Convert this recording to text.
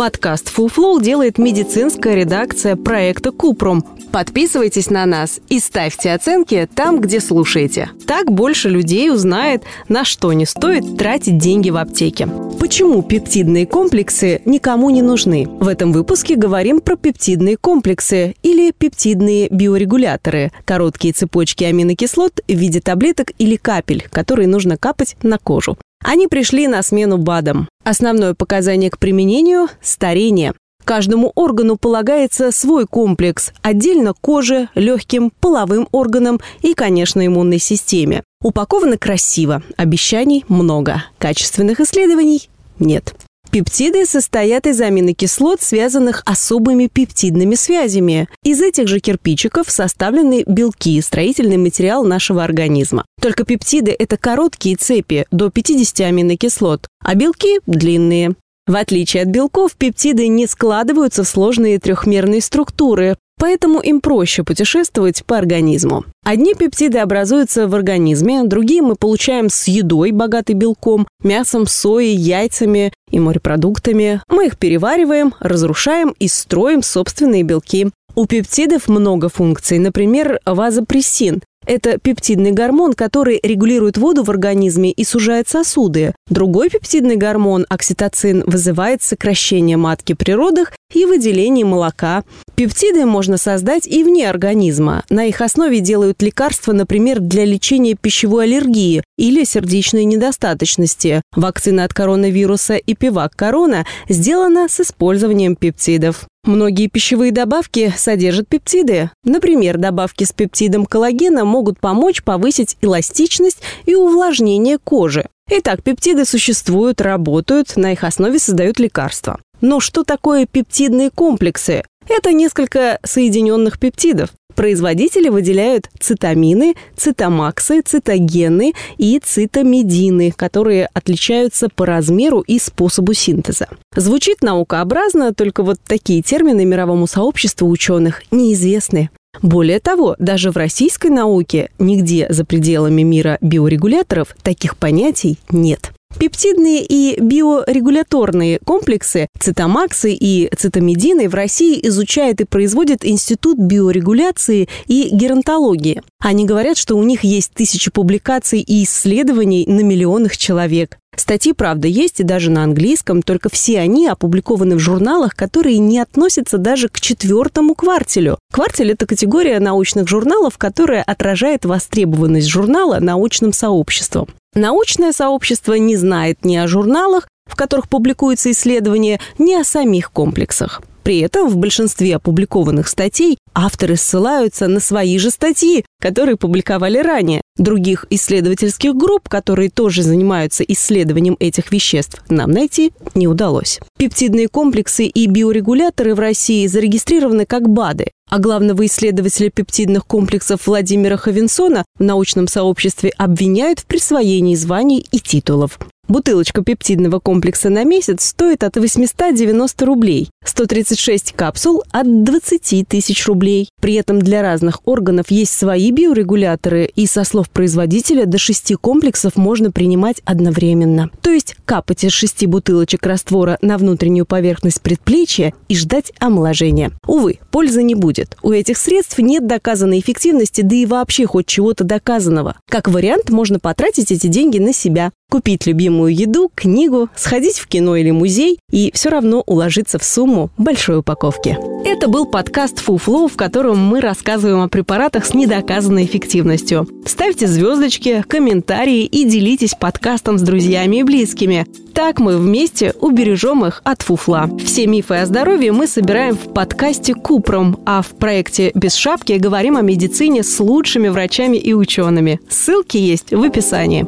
Подкаст Flow делает медицинская редакция проекта Купрум. Подписывайтесь на нас и ставьте оценки там, где слушаете. Так больше людей узнает, на что не стоит тратить деньги в аптеке. Почему пептидные комплексы никому не нужны? В этом выпуске говорим про пептидные комплексы или пептидные биорегуляторы – короткие цепочки аминокислот в виде таблеток или капель, которые нужно капать на кожу. Они пришли на смену БАДам. Основное показание к применению – старение. Каждому органу полагается свой комплекс, отдельно коже, легким, половым органам и, конечно, иммунной системе. Упаковано красиво, обещаний много, качественных исследований нет. Пептиды состоят из аминокислот, связанных особыми пептидными связями. Из этих же кирпичиков составлены белки, строительный материал нашего организма. Только пептиды – это короткие цепи, до 50 аминокислот, а белки – длинные. В отличие от белков, пептиды не складываются в сложные трехмерные структуры, поэтому им проще путешествовать по организму. Одни пептиды образуются в организме, другие мы получаем с едой, богатой белком, мясом, соей, яйцами и морепродуктами. Мы их перевариваем, разрушаем и строим собственные белки. У пептидов много функций, например, вазопрессин. Это пептидный гормон, который регулирует воду в организме и сужает сосуды. Другой пептидный гормон, окситоцин, вызывает сокращение матки при родах и выделение молока. Пептиды можно создать и вне организма. На их основе делают лекарства, например, для лечения пищевой аллергии или сердечной недостаточности. Вакцина от коронавируса и пивак корона сделана с использованием пептидов. Многие пищевые добавки содержат пептиды. Например, добавки с пептидом коллагена могут помочь повысить эластичность и увлажнение кожи. Итак, пептиды существуют, работают, на их основе создают лекарства. Но что такое пептидные комплексы? Это несколько соединенных пептидов. Производители выделяют цитамины, цитомаксы, цитогены и цитомедины, которые отличаются по размеру и способу синтеза. Звучит наукообразно, только вот такие термины мировому сообществу ученых неизвестны. Более того, даже в российской науке нигде за пределами мира биорегуляторов таких понятий нет. Пептидные и биорегуляторные комплексы цитомаксы и цитомедины в России изучает и производит Институт биорегуляции и геронтологии. Они говорят, что у них есть тысячи публикаций и исследований на миллионах человек. Статьи, правда, есть и даже на английском, только все они опубликованы в журналах, которые не относятся даже к четвертому квартелю. Квартель – это категория научных журналов, которая отражает востребованность журнала научным сообществом. Научное сообщество не знает ни о журналах, в которых публикуются исследования, ни о самих комплексах. При этом в большинстве опубликованных статей авторы ссылаются на свои же статьи, которые публиковали ранее. Других исследовательских групп, которые тоже занимаются исследованием этих веществ, нам найти не удалось. Пептидные комплексы и биорегуляторы в России зарегистрированы как БАДы, а главного исследователя пептидных комплексов Владимира Ховенсона в научном сообществе обвиняют в присвоении званий и титулов. Бутылочка пептидного комплекса на месяц стоит от 890 рублей, 136 капсул от 20 тысяч рублей. При этом для разных органов есть свои биорегуляторы, и со слов производителя до 6 комплексов можно принимать одновременно. То есть капать из 6 бутылочек раствора на внутреннюю поверхность предплечья и ждать омоложения. Увы, пользы не будет. У этих средств нет доказанной эффективности, да и вообще хоть чего-то доказанного. Как вариант, можно потратить эти деньги на себя, купить любимую еду, книгу, сходить в кино или музей и все равно уложиться в сумму большой упаковки. Это был подкаст Фуфло, в котором мы рассказываем о препаратах с недоказанной эффективностью. Ставьте звездочки, комментарии и делитесь подкастом с друзьями и близкими. Так мы вместе убережем их от фуфла. Все мифы о здоровье мы собираем в подкасте Купром, а в проекте «Без шапки» говорим о медицине с лучшими врачами и учеными. Ссылки есть в описании.